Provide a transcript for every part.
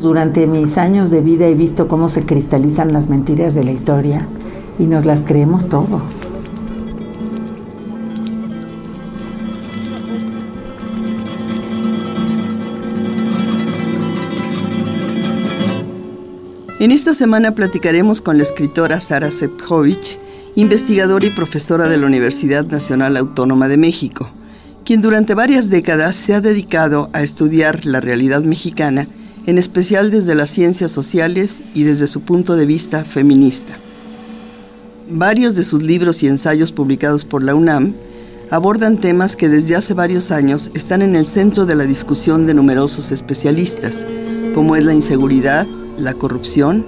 Durante mis años de vida he visto cómo se cristalizan las mentiras de la historia y nos las creemos todos. En esta semana platicaremos con la escritora Sara Sepkovich, investigadora y profesora de la Universidad Nacional Autónoma de México, quien durante varias décadas se ha dedicado a estudiar la realidad mexicana en especial desde las ciencias sociales y desde su punto de vista feminista. Varios de sus libros y ensayos publicados por la UNAM abordan temas que desde hace varios años están en el centro de la discusión de numerosos especialistas, como es la inseguridad, la corrupción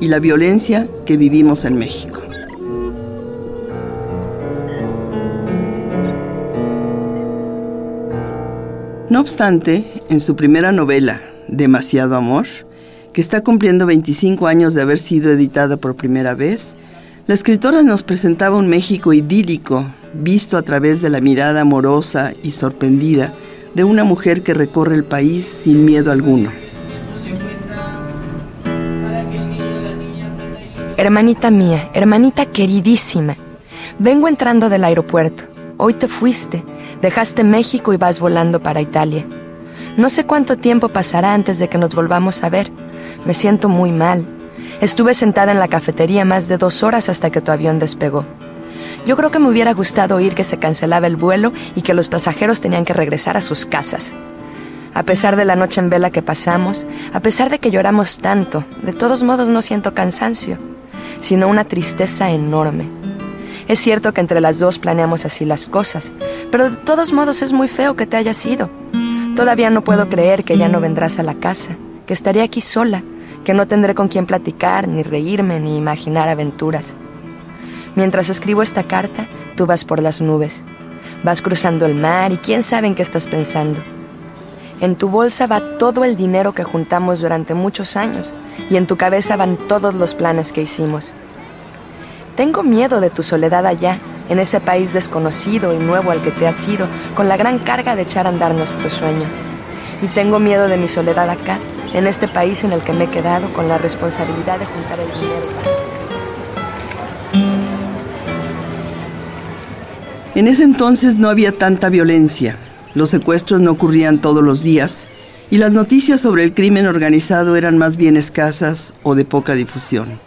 y la violencia que vivimos en México. No obstante, en su primera novela, Demasiado Amor, que está cumpliendo 25 años de haber sido editada por primera vez, la escritora nos presentaba un México idílico, visto a través de la mirada amorosa y sorprendida de una mujer que recorre el país sin miedo alguno. Hermanita mía, hermanita queridísima, vengo entrando del aeropuerto. Hoy te fuiste, dejaste México y vas volando para Italia. No sé cuánto tiempo pasará antes de que nos volvamos a ver. Me siento muy mal. Estuve sentada en la cafetería más de dos horas hasta que tu avión despegó. Yo creo que me hubiera gustado oír que se cancelaba el vuelo y que los pasajeros tenían que regresar a sus casas. A pesar de la noche en vela que pasamos, a pesar de que lloramos tanto, de todos modos no siento cansancio, sino una tristeza enorme. Es cierto que entre las dos planeamos así las cosas, pero de todos modos es muy feo que te hayas ido. Todavía no puedo creer que ya no vendrás a la casa, que estaré aquí sola, que no tendré con quién platicar, ni reírme, ni imaginar aventuras. Mientras escribo esta carta, tú vas por las nubes. Vas cruzando el mar y quién sabe en qué estás pensando. En tu bolsa va todo el dinero que juntamos durante muchos años y en tu cabeza van todos los planes que hicimos. Tengo miedo de tu soledad allá, en ese país desconocido y nuevo al que te has ido, con la gran carga de echar a andar nuestro sueño. Y tengo miedo de mi soledad acá, en este país en el que me he quedado, con la responsabilidad de juntar el dinero En ese entonces no había tanta violencia, los secuestros no ocurrían todos los días y las noticias sobre el crimen organizado eran más bien escasas o de poca difusión.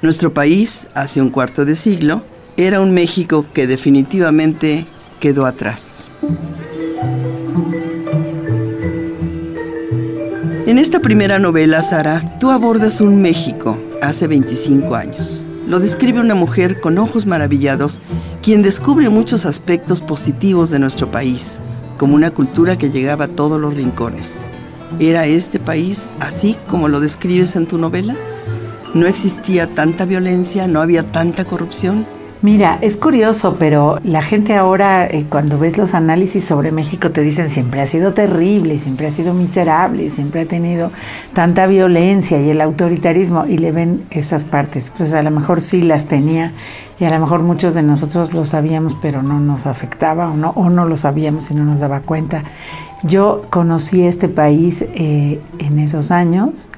Nuestro país, hace un cuarto de siglo, era un México que definitivamente quedó atrás. En esta primera novela, Sara, tú abordas un México hace 25 años. Lo describe una mujer con ojos maravillados, quien descubre muchos aspectos positivos de nuestro país, como una cultura que llegaba a todos los rincones. ¿Era este país así como lo describes en tu novela? ¿No existía tanta violencia? ¿No había tanta corrupción? Mira, es curioso, pero la gente ahora, eh, cuando ves los análisis sobre México, te dicen siempre ha sido terrible, siempre ha sido miserable, siempre ha tenido tanta violencia y el autoritarismo, y le ven esas partes. Pues a lo mejor sí las tenía, y a lo mejor muchos de nosotros lo sabíamos, pero no nos afectaba, o no, o no lo sabíamos y no nos daba cuenta. Yo conocí este país eh, en esos años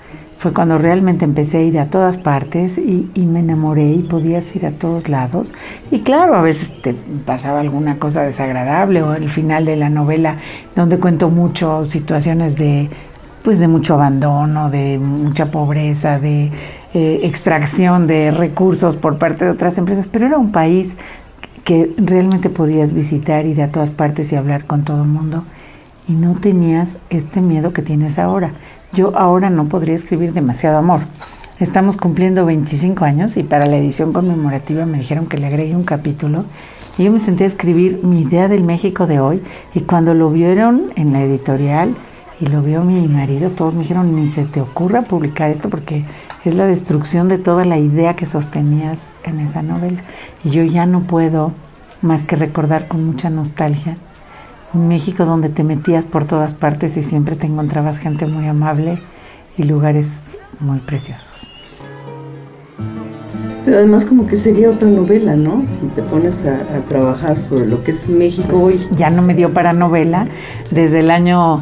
fue cuando realmente empecé a ir a todas partes y, me enamoré y podías ir a todos lados. Y claro, a veces te pasaba alguna cosa desagradable o el final de la novela donde cuento mucho situaciones de pues de mucho abandono, de mucha pobreza, de eh, extracción de recursos por parte de otras empresas, pero era un país que realmente podías visitar, ir a todas partes y hablar con todo el mundo y no tenías este miedo que tienes ahora yo ahora no podría escribir demasiado amor. Estamos cumpliendo 25 años y para la edición conmemorativa me dijeron que le agregue un capítulo y yo me senté a escribir mi idea del México de hoy y cuando lo vieron en la editorial y lo vio mi marido, todos me dijeron, ni se te ocurra publicar esto porque es la destrucción de toda la idea que sostenías en esa novela. Y yo ya no puedo más que recordar con mucha nostalgia un México donde te metías por todas partes y siempre te encontrabas gente muy amable y lugares muy preciosos. Pero además como que sería otra novela, ¿no? Si te pones a, trabajar sobre lo que es México hoy. Ya no me dio para novela. Desde el año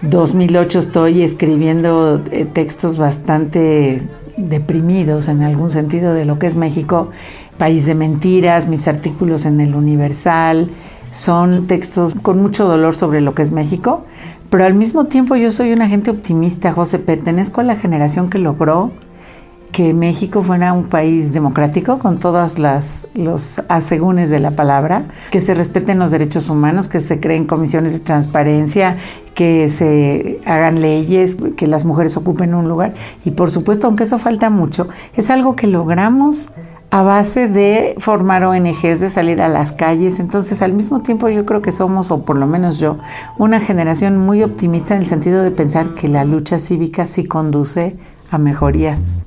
2008 estoy escribiendo eh, textos bastante deprimidos en algún sentido de lo que es México, país de mentiras, mis artículos en el Universal, son textos con mucho dolor sobre lo que es México, pero al mismo tiempo yo soy una gente optimista, José, pertenezco a la generación que logró que México fuera un país democrático con todas las los asegúnes de la palabra, que se respeten los derechos humanos, que se creen comisiones de transparencia, que se hagan leyes, que las mujeres ocupen un lugar. Y por supuesto, aunque eso falta mucho, es algo que logramos a base de formar ONGs, de salir a las calles. Entonces, al mismo tiempo yo creo que somos, o por lo menos yo, una generación muy optimista en el sentido de pensar que la lucha cívica sí conduce a mejorías.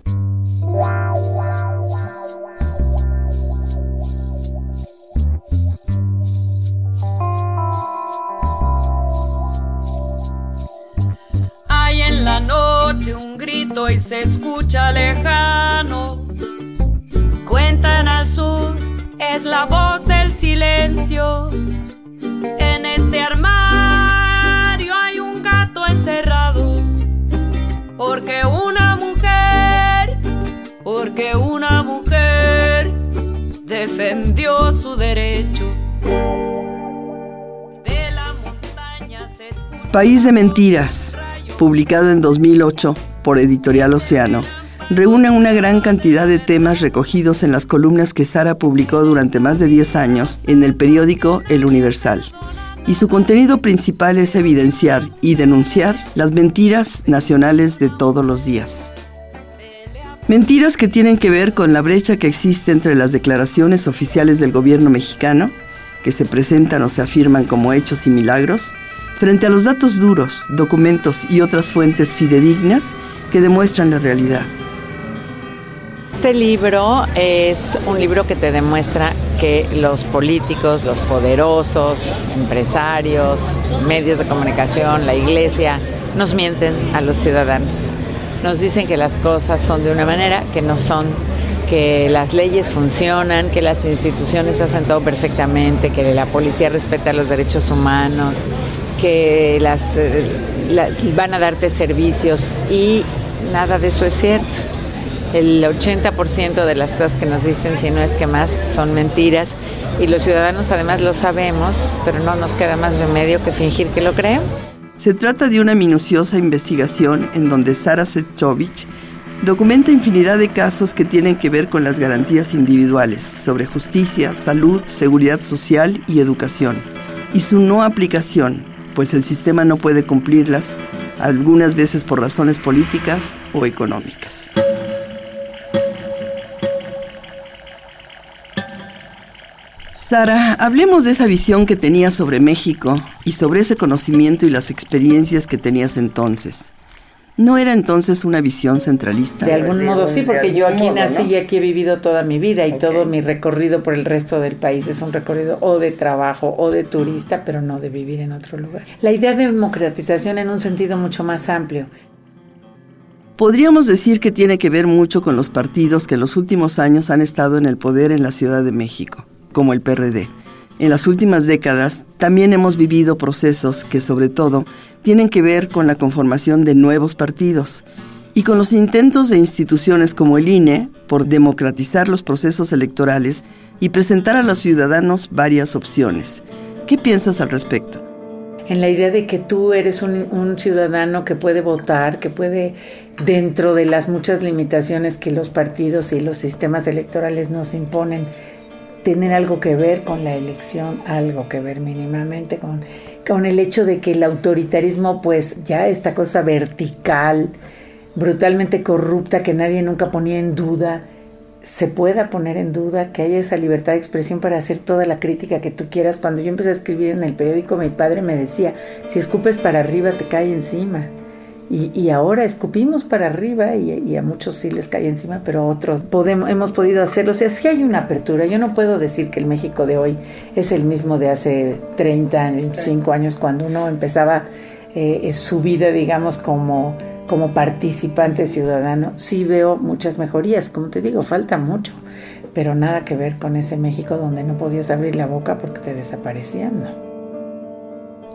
Hay en la noche un grito y se escucha lejano. Cuentan al sur, es la voz del silencio. En este armario hay un gato encerrado, porque una mujer, porque una mujer defendió su derecho. De la montaña se País de Mentiras, publicado en 2008 por Editorial Océano reúne una gran cantidad de temas recogidos en las columnas que Sara publicó durante más de 10 años en el periódico El Universal. Y su contenido principal es evidenciar y denunciar las mentiras nacionales de todos los días. Mentiras que tienen que ver con la brecha que existe entre las declaraciones oficiales del gobierno mexicano, que se presentan o se afirman como hechos y milagros, frente a los datos duros, documentos y otras fuentes fidedignas que demuestran la realidad. Este libro es un libro que te demuestra que los políticos, los poderosos, empresarios, medios de comunicación, la iglesia, nos mienten a los ciudadanos. Nos dicen que las cosas son de una manera que no son, que las leyes funcionan, que las instituciones hacen todo perfectamente, que la policía respeta los derechos humanos, que las, eh, van a darte servicios y nada de eso es cierto el 80% de las cosas que nos dicen, si no es que más, son mentiras. Y los ciudadanos además lo sabemos, pero no nos queda más remedio que fingir que lo creemos. Se trata de una minuciosa investigación en donde Sara Sechovich documenta infinidad de casos que tienen que ver con las garantías individuales sobre justicia, salud, seguridad social y educación, y su no aplicación, pues el sistema no puede cumplirlas, algunas veces por razones políticas o económicas. Sara, hablemos de esa visión que tenías sobre México y sobre ese conocimiento y las experiencias que tenías entonces. ¿No era entonces una visión centralista? De algún modo sí, porque yo aquí nací y aquí he vivido toda mi vida y todo mi recorrido por el resto del país es un recorrido o de trabajo o de turista, pero no de vivir en otro lugar. La idea de democratización en un sentido mucho más amplio. Podríamos decir que tiene que ver mucho con los partidos que en los últimos años han estado en el poder en la Ciudad de México como el PRD. En las últimas décadas también hemos vivido procesos que sobre todo tienen que ver con la conformación de nuevos partidos y con los intentos de instituciones como el INE por democratizar los procesos electorales y presentar a los ciudadanos varias opciones. ¿Qué piensas al respecto? En la idea de que tú eres un, un, ciudadano que puede votar, que puede, dentro de las muchas limitaciones que los partidos y los sistemas electorales nos imponen, tener algo que ver con la elección, algo que ver mínimamente con, con el hecho de que el autoritarismo, pues ya esta cosa vertical, brutalmente corrupta que nadie nunca ponía en duda, se pueda poner en duda, que haya esa libertad de expresión para hacer toda la crítica que tú quieras. Cuando yo empecé a escribir en el periódico, mi padre me decía, si escupes para arriba te cae encima. Y, ahora escupimos para arriba y, a muchos sí les cae encima, pero a otros podemos, hemos podido hacerlo. O sea, sí hay una apertura. Yo no puedo decir que el México de hoy es el mismo de hace 30, 25 años, cuando uno empezaba eh, su vida, digamos, como, como participante ciudadano. Sí veo muchas mejorías, como te digo, falta mucho, pero nada que ver con ese México donde no podías abrir la boca porque te desaparecían, ¿no?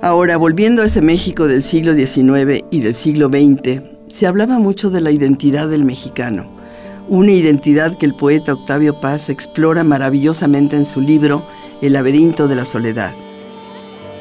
Ahora, volviendo a ese México del siglo XIX y del siglo XX, se hablaba mucho de la identidad del mexicano, una identidad que el poeta Octavio Paz explora maravillosamente en su libro El laberinto de la soledad.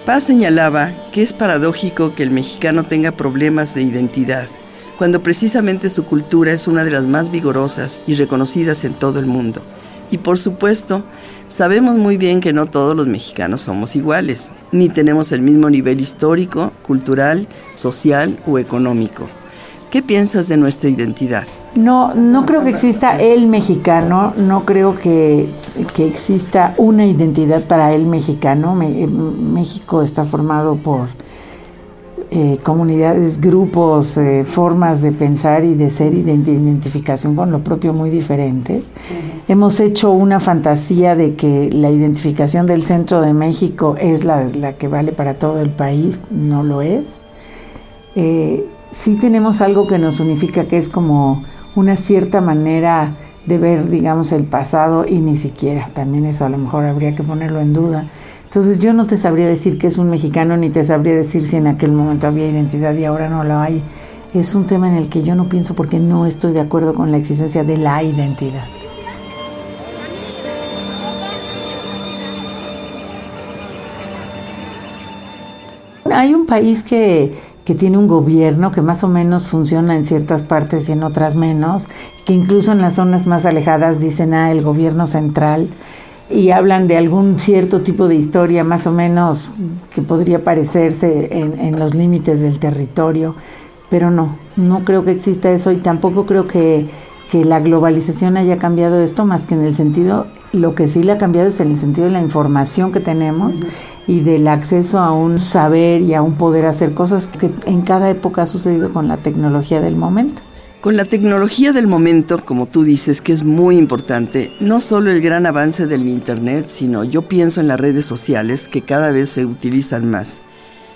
Paz señalaba que es paradójico que el mexicano tenga problemas de identidad, cuando precisamente su cultura es una de las más vigorosas y reconocidas en todo el mundo. Y por supuesto, sabemos muy bien que no todos los mexicanos somos iguales, ni tenemos el mismo nivel histórico, cultural, social o económico. ¿Qué piensas de nuestra identidad? No, no creo que exista el mexicano, no creo que, exista una identidad para el mexicano. Eh, México está formado por eh, comunidades, grupos, eh, formas de pensar y de ser y de identificación con lo propio muy diferentes. Hemos hecho una fantasía de que la identificación del centro de México es la, que vale para todo el país, no lo es. Eh, sí tenemos algo que nos unifica, que es como una cierta manera de ver, digamos, el pasado y ni siquiera, también eso a lo mejor habría que ponerlo en duda entonces yo no te sabría decir que es un mexicano ni te sabría decir si en aquel momento había identidad y ahora no la hay. Es un tema en el que yo no pienso porque no estoy de acuerdo con la existencia de la identidad. Hay un país que, que tiene un gobierno que más o menos funciona en ciertas partes y en otras menos, que incluso en las zonas más alejadas dicen, ah, el gobierno central y hablan de algún cierto tipo de historia más o menos que podría parecerse en, los límites del territorio, pero no, no creo que exista eso y tampoco creo que, que, la globalización haya cambiado esto más que en el sentido, lo que sí le ha cambiado es en el sentido de la información que tenemos y del acceso a un saber y a un poder hacer cosas que en cada época ha sucedido con la tecnología del momento. Con la tecnología del momento, como tú dices, que es muy importante, no solo el gran avance del Internet, sino yo pienso en las redes sociales que cada vez se utilizan más.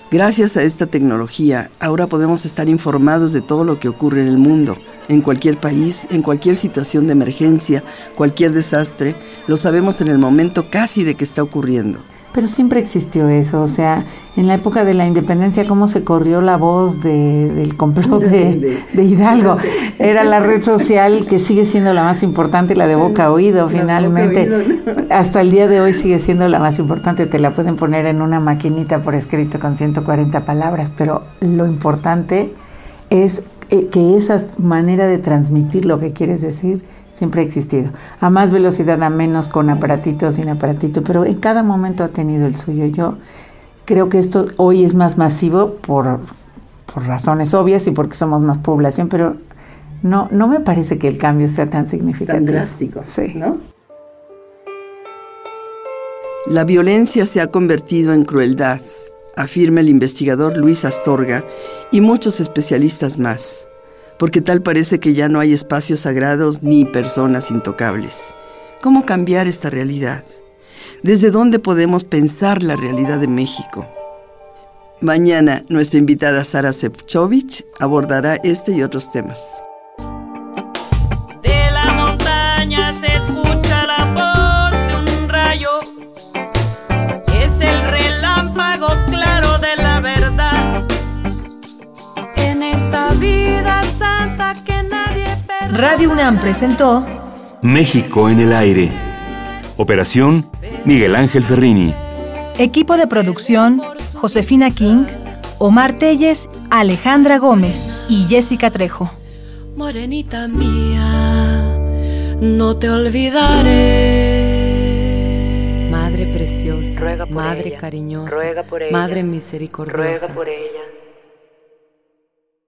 Gracias a esta tecnología, ahora podemos estar informados de todo lo que ocurre en el mundo, en cualquier país, en cualquier situación de emergencia, cualquier desastre, lo sabemos en el momento casi de que está ocurriendo. Pero siempre existió eso, o sea, en la época de la independencia, cómo se corrió la voz del complot de, Hidalgo. Era la red social que sigue siendo la más importante, la de boca a oído, finalmente. Hasta el día de hoy sigue siendo la más importante, te la pueden poner en una maquinita por escrito con 140 palabras, pero lo importante es eh, que esa manera de transmitir lo que quieres decir siempre ha existido. A más velocidad, a menos, con aparatito, sin aparatito, pero en cada momento ha tenido el suyo. Yo creo que esto hoy es más masivo por, por razones obvias y porque somos más población, pero no, no me parece que el cambio sea tan significativo. Tan drástico, sí. ¿no? La violencia se ha convertido en crueldad, afirma el investigador Luis Astorga y muchos especialistas más porque tal parece que ya no hay espacios sagrados ni personas intocables. ¿Cómo cambiar esta realidad? ¿Desde dónde podemos pensar la realidad de México? Mañana nuestra invitada Sara Sepchovich abordará este y otros temas. Radio UNAM presentó México en el aire. Operación Miguel Ángel Ferrini. Equipo de producción Josefina King, Omar Telles, Alejandra Gómez y Jessica Trejo. Morenita mía, no te olvidaré. Madre preciosa, Madre cariñosa, Madre misericordiosa. Ruega por ella